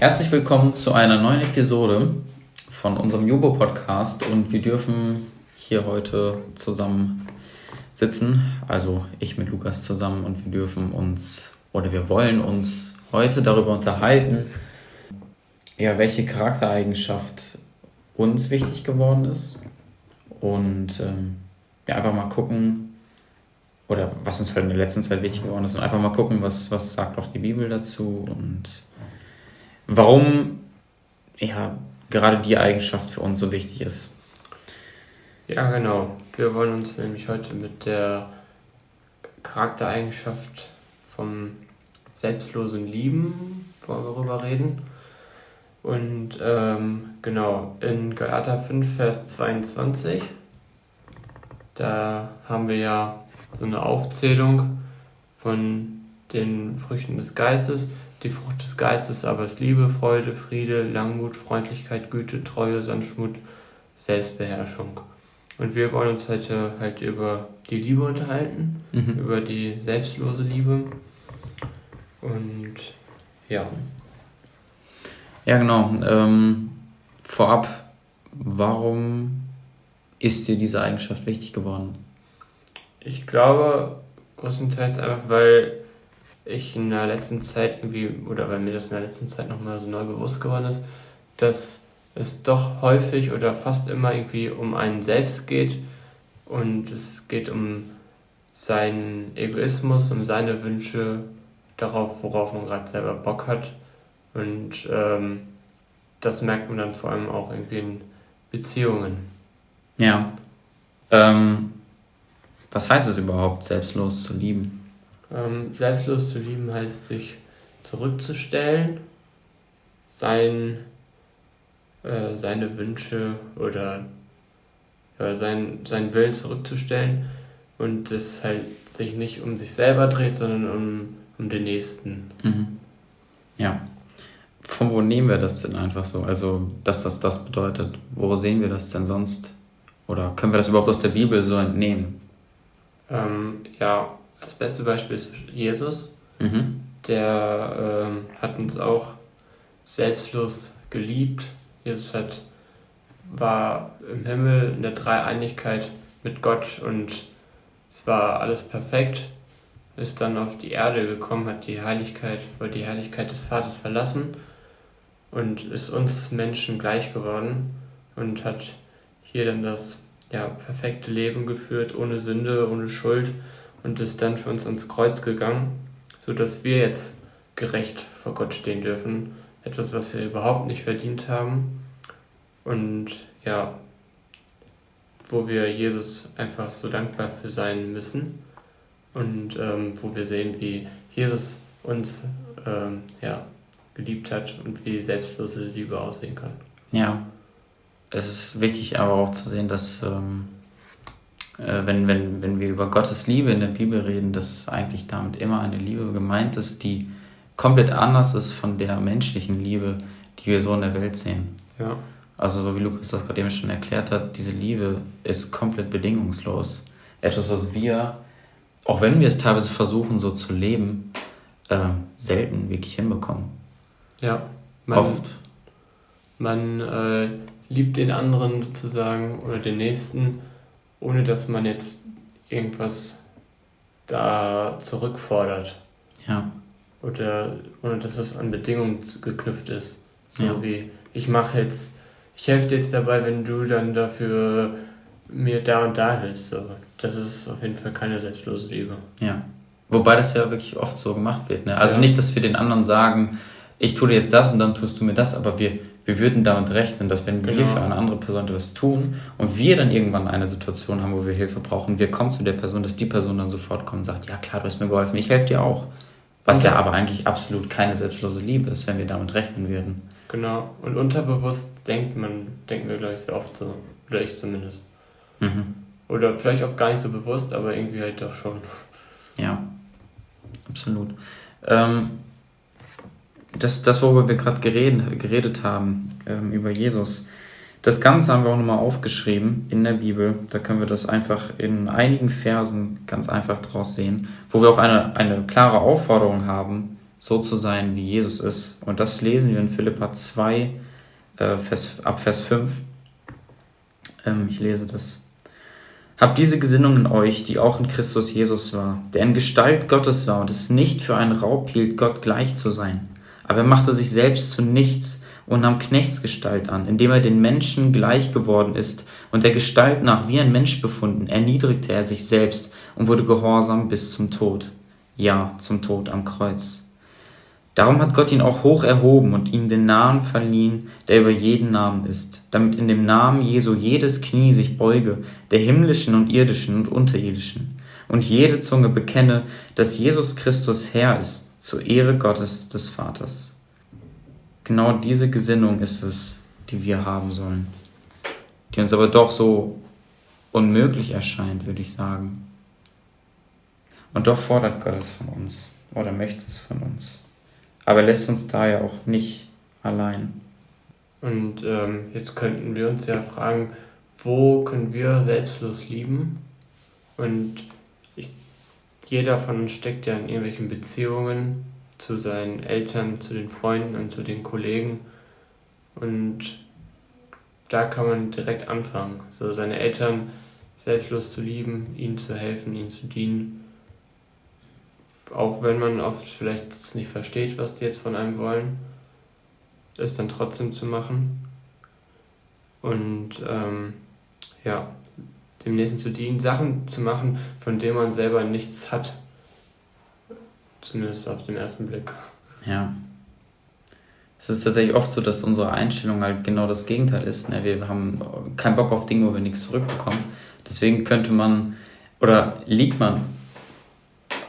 Herzlich willkommen zu einer neuen Episode von unserem Jubo-Podcast und wir dürfen hier heute zusammen sitzen, also ich mit Lukas zusammen und wir dürfen uns oder wir wollen uns heute darüber unterhalten, ja, welche Charaktereigenschaft uns wichtig geworden ist und ähm, ja, einfach mal gucken, oder was uns halt in der letzten Zeit wichtig geworden ist und einfach mal gucken, was, was sagt auch die Bibel dazu und warum ja gerade die Eigenschaft für uns so wichtig ist. Ja, genau. Wir wollen uns nämlich heute mit der Charaktereigenschaft vom selbstlosen Lieben darüber reden. Und ähm, genau, in Galater 5, Vers 22, da haben wir ja so eine Aufzählung von den Früchten des Geistes. Die Frucht des Geistes aber ist Liebe, Freude, Friede, Langmut, Freundlichkeit, Güte, Treue, Sanftmut, Selbstbeherrschung. Und wir wollen uns heute halt über die Liebe unterhalten, mhm. über die selbstlose Liebe. Und ja. Ja, genau. Ähm, vorab, warum ist dir diese Eigenschaft wichtig geworden? Ich glaube, größtenteils einfach, weil ich in der letzten Zeit irgendwie, oder weil mir das in der letzten Zeit nochmal so neu bewusst geworden ist, dass es doch häufig oder fast immer irgendwie um einen selbst geht und es geht um seinen Egoismus, um seine Wünsche, darauf, worauf man gerade selber Bock hat. Und ähm, das merkt man dann vor allem auch irgendwie in Beziehungen. Ja. Ähm, was heißt es überhaupt, selbstlos zu lieben? Ähm, selbstlos zu lieben heißt sich zurückzustellen, sein, äh, seine Wünsche oder ja, sein, seinen Willen zurückzustellen und es halt sich nicht um sich selber dreht, sondern um, um den Nächsten. Mhm. Ja. Von wo nehmen wir das denn einfach so? Also, dass das das bedeutet. Wo sehen wir das denn sonst? Oder können wir das überhaupt aus der Bibel so entnehmen? Ähm, ja, das beste Beispiel ist Jesus. Mhm. Der ähm, hat uns auch selbstlos geliebt. Jesus hat, war im Himmel in der Dreieinigkeit mit Gott und es war alles perfekt. Ist dann auf die Erde gekommen, hat die Heiligkeit oder die Herrlichkeit des Vaters verlassen und ist uns Menschen gleich geworden und hat hier dann das ja, perfekte Leben geführt, ohne Sünde, ohne Schuld und ist dann für uns ans Kreuz gegangen, sodass wir jetzt gerecht vor Gott stehen dürfen. Etwas, was wir überhaupt nicht verdient haben. Und ja, wo wir Jesus einfach so dankbar für sein müssen. Und ähm, wo wir sehen, wie Jesus uns ähm, ja, geliebt hat und wie selbstlose Liebe aussehen kann. Ja, es ist wichtig aber auch zu sehen, dass ähm, äh, wenn, wenn, wenn wir über Gottes Liebe in der Bibel reden, dass eigentlich damit immer eine Liebe gemeint ist, die komplett anders ist von der menschlichen Liebe, die wir so in der Welt sehen. Ja. Also so wie Lukas das gerade eben schon erklärt hat, diese Liebe ist komplett bedingungslos. Etwas, was wir, auch wenn wir es teilweise versuchen so zu leben, äh, selten wirklich hinbekommen. Ja, man, oft. Man äh, liebt den anderen sozusagen oder den Nächsten ohne dass man jetzt irgendwas da zurückfordert. Ja. Oder ohne dass es an Bedingungen geknüpft ist. So ja. wie, ich mache jetzt, ich helfe dir jetzt dabei, wenn du dann dafür mir da und da hilfst. So. Das ist auf jeden Fall keine selbstlose Liebe. Ja. Wobei das ja wirklich oft so gemacht wird. Ne? Also ja. nicht, dass wir den anderen sagen, ich tue dir jetzt das und dann tust du mir das, aber wir, wir würden damit rechnen, dass wenn genau. wir für eine andere Person etwas tun und wir dann irgendwann eine Situation haben, wo wir Hilfe brauchen, wir kommen zu der Person, dass die Person dann sofort kommt und sagt, ja klar, du hast mir geholfen, ich helfe dir auch. Was ja. aber eigentlich absolut keine selbstlose Liebe ist, wenn wir damit rechnen würden. Genau. Und unterbewusst denkt man, denken wir, glaube ich, sehr oft so. Oder ich zumindest. Mhm. Oder vielleicht auch gar nicht so bewusst, aber irgendwie halt doch schon. Ja, absolut. Ähm, das, das worüber wir gerade geredet, haben, ähm, über Jesus, das Ganze haben wir auch nochmal aufgeschrieben in der Bibel. Da können wir das einfach in einigen Versen ganz einfach draus sehen, wo wir auch eine, eine klare Aufforderung haben, so zu sein, wie Jesus ist. Und das lesen wir in Philippa 2, äh, Vers, ab Vers 5. Ähm, ich lese das. Habt diese Gesinnung in euch, die auch in Christus Jesus war, der in Gestalt Gottes war und es nicht für einen Raub hielt, Gott gleich zu sein. Aber er machte sich selbst zu nichts und nahm Knechtsgestalt an, indem er den Menschen gleich geworden ist und der Gestalt nach wie ein Mensch befunden, erniedrigte er sich selbst und wurde gehorsam bis zum Tod. Ja, zum Tod am Kreuz. Darum hat Gott ihn auch hoch erhoben und ihm den Namen verliehen, der über jeden Namen ist, damit in dem Namen Jesu jedes Knie sich beuge, der himmlischen und irdischen und unterirdischen, und jede Zunge bekenne, dass Jesus Christus Herr ist, zur Ehre Gottes des Vaters. Genau diese Gesinnung ist es, die wir haben sollen, die uns aber doch so unmöglich erscheint, würde ich sagen. Und doch fordert Gott es von uns oder möchte es von uns. Aber lässt uns da ja auch nicht allein. Und ähm, jetzt könnten wir uns ja fragen, wo können wir selbstlos lieben? Und ich, jeder von uns steckt ja in irgendwelchen Beziehungen zu seinen Eltern, zu den Freunden und zu den Kollegen. Und da kann man direkt anfangen, so seine Eltern selbstlos zu lieben, ihnen zu helfen, ihnen zu dienen auch wenn man oft vielleicht nicht versteht, was die jetzt von einem wollen, es dann trotzdem zu machen. Und ähm, ja, dem Nächsten zu dienen, Sachen zu machen, von denen man selber nichts hat. Zumindest auf den ersten Blick. Ja. Es ist tatsächlich oft so, dass unsere Einstellung halt genau das Gegenteil ist. Ne? Wir haben keinen Bock auf Dinge, wo wir nichts zurückbekommen. Deswegen könnte man oder liegt man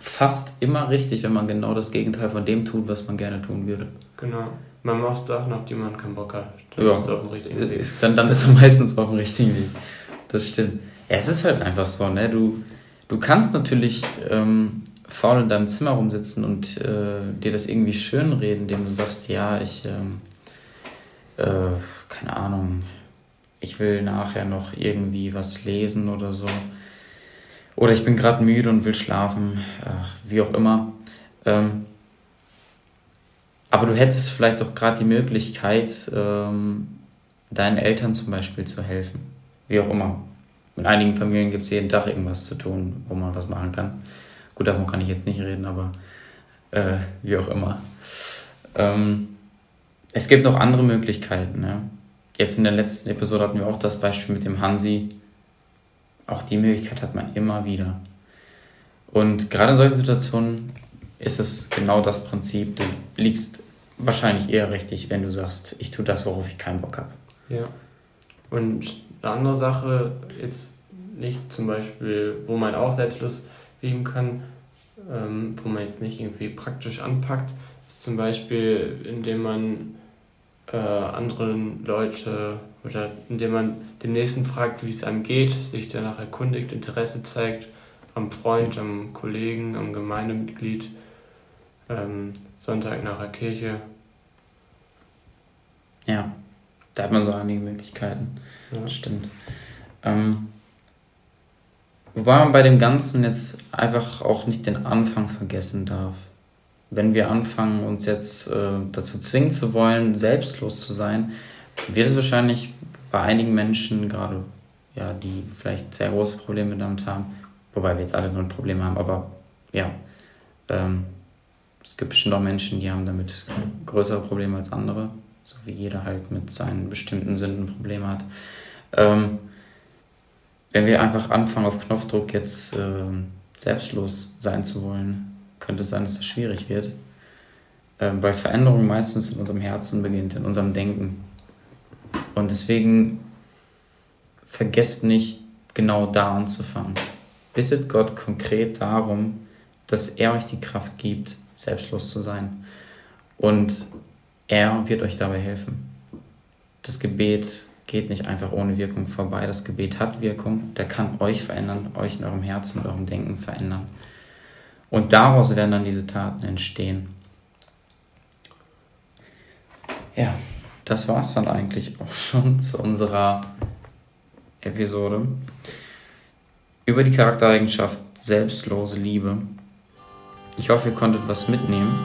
fast immer richtig, wenn man genau das Gegenteil von dem tut, was man gerne tun würde. Genau. Man macht Sachen, auf die man keinen Bock hat. Dann ja. ist auf dem richtigen Weg. Dann, dann ist man meistens auf dem richtigen Weg. Das stimmt. Es ist halt einfach so, ne? Du, du kannst natürlich ähm, faul in deinem Zimmer rumsitzen und äh, dir das irgendwie schön reden, indem du sagst, ja, ich, ähm, äh, keine Ahnung, ich will nachher noch irgendwie was lesen oder so. Oder ich bin gerade müde und will schlafen, äh, wie auch immer. Ähm, aber du hättest vielleicht auch gerade die Möglichkeit, ähm, deinen Eltern zum Beispiel zu helfen. Wie auch immer. In einigen Familien gibt es jeden Tag irgendwas zu tun, wo man was machen kann. Gut, davon kann ich jetzt nicht reden, aber äh, wie auch immer. Ähm, es gibt noch andere Möglichkeiten. Ne? Jetzt in der letzten Episode hatten wir auch das Beispiel mit dem Hansi, auch die Möglichkeit hat man immer wieder. Und gerade in solchen Situationen ist es genau das Prinzip. Du liegst wahrscheinlich eher richtig, wenn du sagst, ich tue das, worauf ich keinen Bock habe. Ja. Und eine andere Sache ist nicht zum Beispiel, wo man auch selbstlos leben kann, ähm, wo man jetzt nicht irgendwie praktisch anpackt, ist zum Beispiel, indem man äh, anderen Leute oder indem man den Nächsten fragt, wie es einem geht, sich danach erkundigt, Interesse zeigt am Freund, am Kollegen, am Gemeindemitglied, ähm, Sonntag nach der Kirche. Ja, da hat man so einige Möglichkeiten. Ja. Das stimmt. Ähm, wobei man bei dem Ganzen jetzt einfach auch nicht den Anfang vergessen darf. Wenn wir anfangen, uns jetzt äh, dazu zwingen zu wollen, selbstlos zu sein, wird es wahrscheinlich bei einigen Menschen, gerade ja, die vielleicht sehr große Probleme damit haben, wobei wir jetzt alle nur ein Problem haben, aber ja, ähm, es gibt bestimmt auch Menschen, die haben damit größere Probleme als andere, so wie jeder halt mit seinen bestimmten Sünden Probleme hat. Ähm, wenn wir einfach anfangen, auf Knopfdruck jetzt äh, selbstlos sein zu wollen, könnte es sein, dass das schwierig wird. Äh, weil Veränderung meistens in unserem Herzen beginnt, in unserem Denken. Und deswegen vergesst nicht, genau da anzufangen. Bittet Gott konkret darum, dass er euch die Kraft gibt, selbstlos zu sein. Und er wird euch dabei helfen. Das Gebet geht nicht einfach ohne Wirkung vorbei. Das Gebet hat Wirkung. Der kann euch verändern, euch in eurem Herzen und eurem Denken verändern. Und daraus werden dann diese Taten entstehen. Ja das war es dann eigentlich auch schon zu unserer Episode über die Charaktereigenschaft selbstlose Liebe. Ich hoffe, ihr konntet was mitnehmen